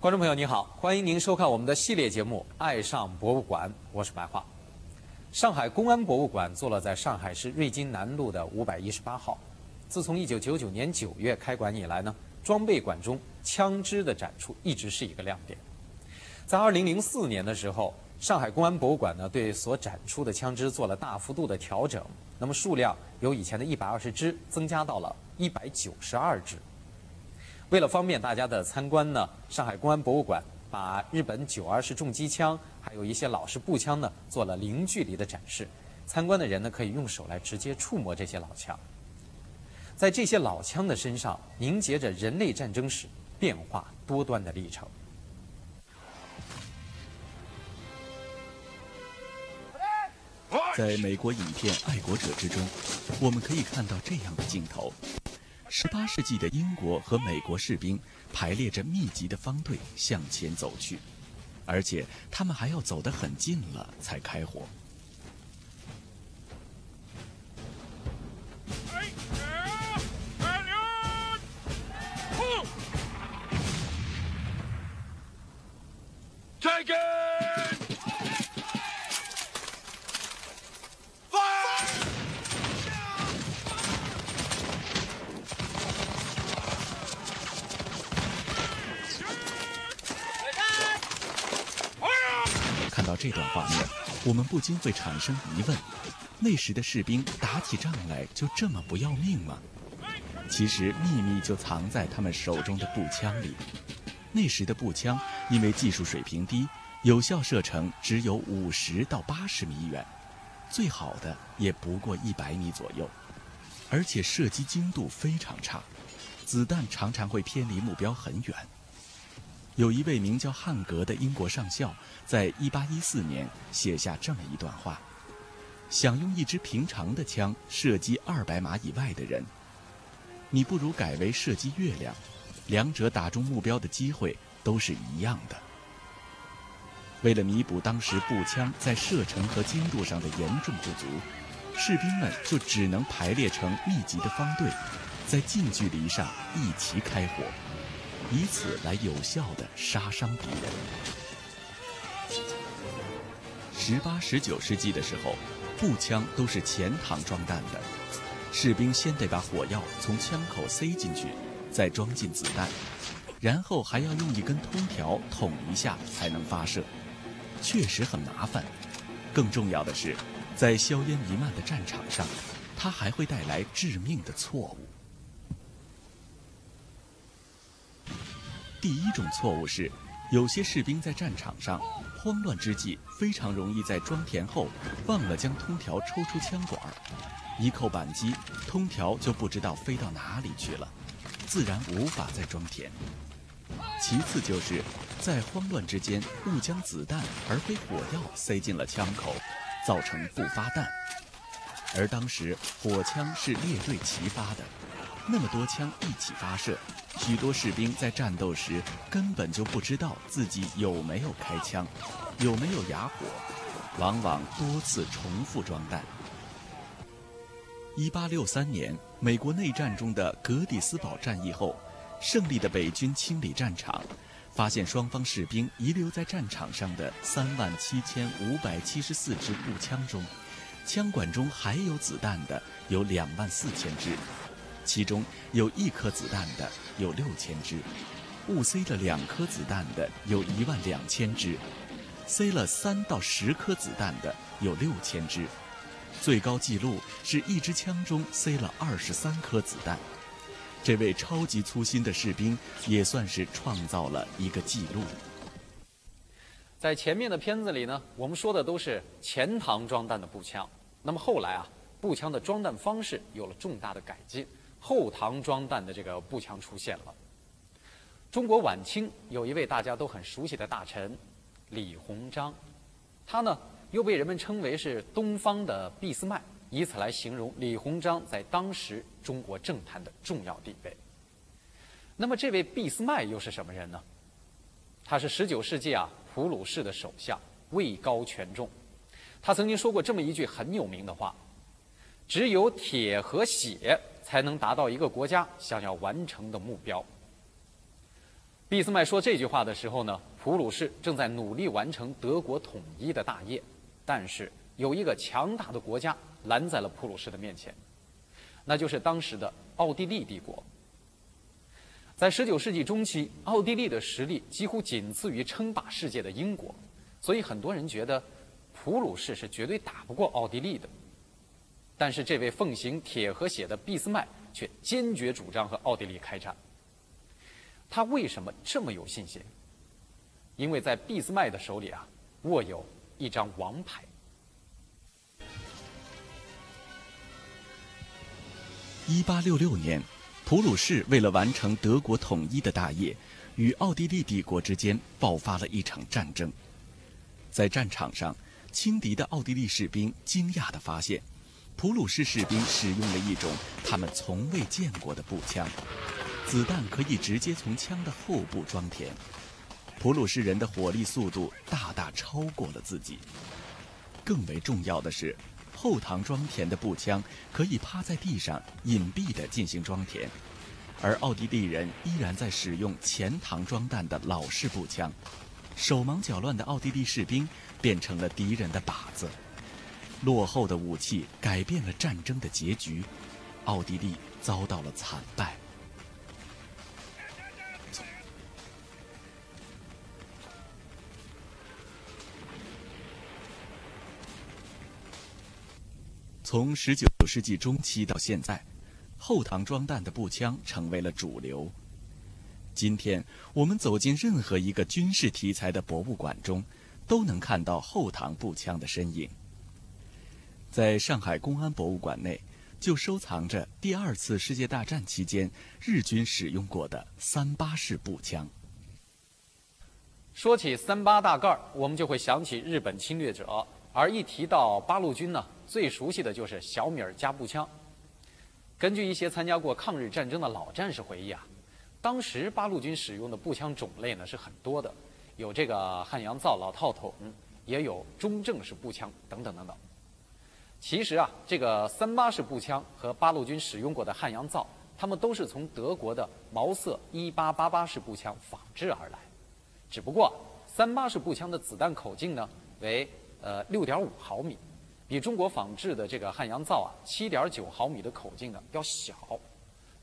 观众朋友您好，欢迎您收看我们的系列节目《爱上博物馆》，我是白桦。上海公安博物馆坐落在上海市瑞金南路的五百一十八号。自从一九九九年九月开馆以来呢，装备馆中枪支的展出一直是一个亮点。在二零零四年的时候，上海公安博物馆呢对所展出的枪支做了大幅度的调整，那么数量由以前的一百二十支增加到了一百九十二支。为了方便大家的参观呢，上海公安博物馆把日本九二式重机枪，还有一些老式步枪呢，做了零距离的展示。参观的人呢，可以用手来直接触摸这些老枪。在这些老枪的身上，凝结着人类战争史变化多端的历程。在美国影片《爱国者》之中，我们可以看到这样的镜头。十八世纪的英国和美国士兵排列着密集的方队向前走去，而且他们还要走得很近了才开火。到这段画面，我们不禁会产生疑问：那时的士兵打起仗来就这么不要命吗？其实秘密就藏在他们手中的步枪里。那时的步枪因为技术水平低，有效射程只有五十到八十米远，最好的也不过一百米左右，而且射击精度非常差，子弹常常会偏离目标很远。有一位名叫汉格的英国上校，在1814年写下这么一段话：想用一支平常的枪射击200码以外的人，你不如改为射击月亮，两者打中目标的机会都是一样的。为了弥补当时步枪在射程和精度上的严重不足，士兵们就只能排列成密集的方队，在近距离上一齐开火。以此来有效地杀伤敌人。十八、十九世纪的时候，步枪都是前膛装弹的，士兵先得把火药从枪口塞进去，再装进子弹，然后还要用一根通条捅一下才能发射，确实很麻烦。更重要的是，在硝烟弥漫的战场上，它还会带来致命的错误。第一种错误是，有些士兵在战场上慌乱之际，非常容易在装填后忘了将通条抽出枪管，一扣扳机，通条就不知道飞到哪里去了，自然无法再装填。其次就是在慌乱之间误将子弹而非火药塞进了枪口，造成不发弹。而当时火枪是列队齐发的。那么多枪一起发射，许多士兵在战斗时根本就不知道自己有没有开枪，有没有哑火，往往多次重复装弹。一八六三年，美国内战中的格底斯堡战役后，胜利的北军清理战场，发现双方士兵遗留在战场上的三万七千五百七十四支步枪中，枪管中还有子弹的有两万四千支。其中有一颗子弹的有六千支，误塞了两颗子弹的有一万两千支，塞了三到十颗子弹的有六千支，最高纪录是一支枪中塞了二十三颗子弹。这位超级粗心的士兵也算是创造了一个记录。在前面的片子里呢，我们说的都是前膛装弹的步枪，那么后来啊，步枪的装弹方式有了重大的改进。后膛装弹的这个步枪出现了。中国晚清有一位大家都很熟悉的大臣李鸿章，他呢又被人们称为是东方的俾斯麦，以此来形容李鸿章在当时中国政坛的重要地位。那么这位俾斯麦又是什么人呢？他是十九世纪啊普鲁士的首相，位高权重。他曾经说过这么一句很有名的话：“只有铁和血。”才能达到一个国家想要完成的目标。俾斯麦说这句话的时候呢，普鲁士正在努力完成德国统一的大业，但是有一个强大的国家拦在了普鲁士的面前，那就是当时的奥地利帝国。在19世纪中期，奥地利的实力几乎仅次于称霸世界的英国，所以很多人觉得普鲁士是绝对打不过奥地利的。但是这位奉行铁和血的俾斯麦却坚决主张和奥地利开战。他为什么这么有信心？因为在俾斯麦的手里啊，握有一张王牌。一八六六年，普鲁士为了完成德国统一的大业，与奥地利帝国之间爆发了一场战争。在战场上，轻敌的奥地利士兵惊讶地发现，普鲁士士兵使用了一种他们从未见过的步枪。子弹可以直接从枪的后部装填，普鲁士人的火力速度大大超过了自己。更为重要的是，后膛装填的步枪可以趴在地上隐蔽地进行装填，而奥地利人依然在使用前膛装弹的老式步枪。手忙脚乱的奥地利士兵变成了敌人的靶子。落后的武器改变了战争的结局，奥地利遭到了惨败。从十九世纪中期到现在，后膛装弹的步枪成为了主流。今天我们走进任何一个军事题材的博物馆中，都能看到后膛步枪的身影。在上海公安博物馆内，就收藏着第二次世界大战期间日军使用过的三八式步枪。说起三八大盖儿，我们就会想起日本侵略者，而一提到八路军呢？最熟悉的就是小米儿加步枪。根据一些参加过抗日战争的老战士回忆啊，当时八路军使用的步枪种类呢是很多的，有这个汉阳造老套筒，也有中正式步枪等等等等。其实啊，这个三八式步枪和八路军使用过的汉阳造，他们都是从德国的毛瑟一八八八式步枪仿制而来。只不过三八式步枪的子弹口径呢为呃六点五毫米。比中国仿制的这个汉阳造啊，七点九毫米的口径呢要小，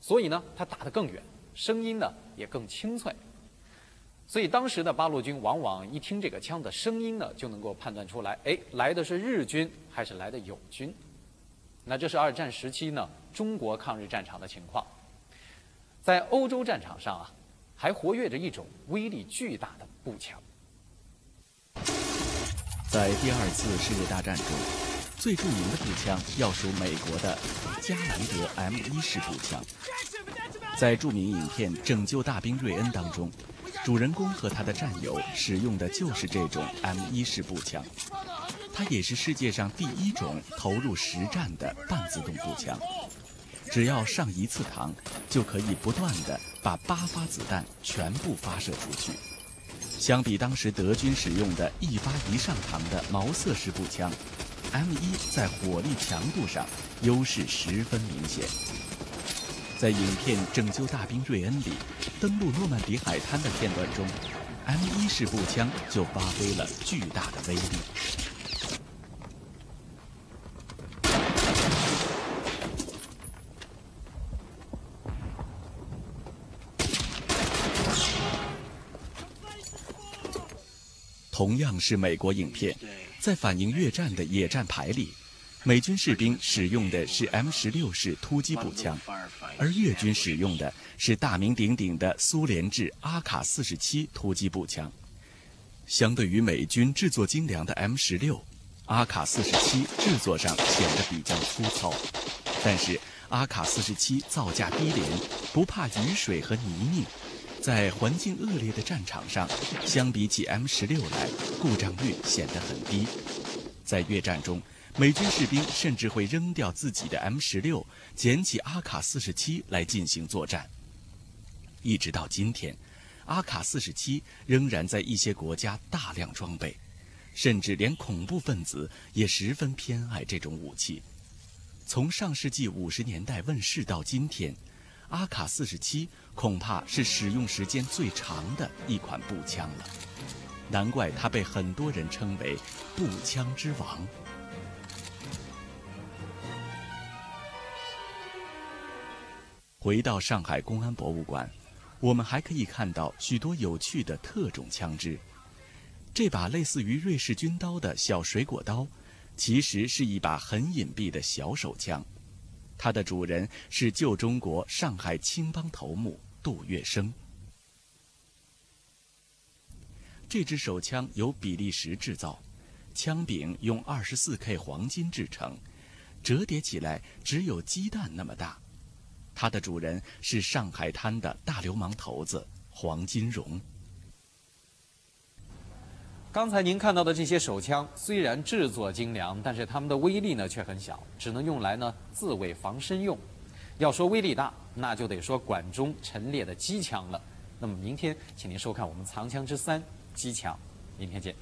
所以呢它打得更远，声音呢也更清脆。所以当时的八路军往往一听这个枪的声音呢，就能够判断出来，哎，来的是日军还是来的友军。那这是二战时期呢中国抗日战场的情况。在欧洲战场上啊，还活跃着一种威力巨大的步枪。在第二次世界大战中。最著名的步枪要数美国的加兰德 M1 式步枪。在著名影片《拯救大兵瑞恩》当中，主人公和他的战友使用的就是这种 M1 式步枪。它也是世界上第一种投入实战的半自动步枪。只要上一次膛，就可以不断地把八发子弹全部发射出去。相比当时德军使用的一发一上膛的毛瑟式步枪。M1 在火力强度上优势十分明显，在影片《拯救大兵瑞恩》里登陆诺曼底海滩的片段中，M1 式步枪就发挥了巨大的威力。同样是美国影片。在反映越战的野战排里，美军士兵使用的是 M 十六式突击步枪，而越军使用的是大名鼎鼎的苏联制阿卡四十七突击步枪。相对于美军制作精良的 M 十六，阿卡四十七制作上显得比较粗糙。但是阿卡四十七造价低廉，不怕雨水和泥泞。在环境恶劣的战场上，相比起 M 十六来，故障率显得很低。在越战中，美军士兵甚至会扔掉自己的 M 十六，捡起阿卡四十七来进行作战。一直到今天，阿卡四十七仍然在一些国家大量装备，甚至连恐怖分子也十分偏爱这种武器。从上世纪五十年代问世到今天。阿卡四十七恐怕是使用时间最长的一款步枪了，难怪它被很多人称为“步枪之王”。回到上海公安博物馆，我们还可以看到许多有趣的特种枪支。这把类似于瑞士军刀的小水果刀，其实是一把很隐蔽的小手枪。它的主人是旧中国上海青帮头目杜月笙。这支手枪由比利时制造，枪柄用二十四 K 黄金制成，折叠起来只有鸡蛋那么大。它的主人是上海滩的大流氓头子黄金荣。刚才您看到的这些手枪虽然制作精良，但是它们的威力呢却很小，只能用来呢自卫防身用。要说威力大，那就得说管中陈列的机枪了。那么明天，请您收看我们藏枪之三机枪，明天见。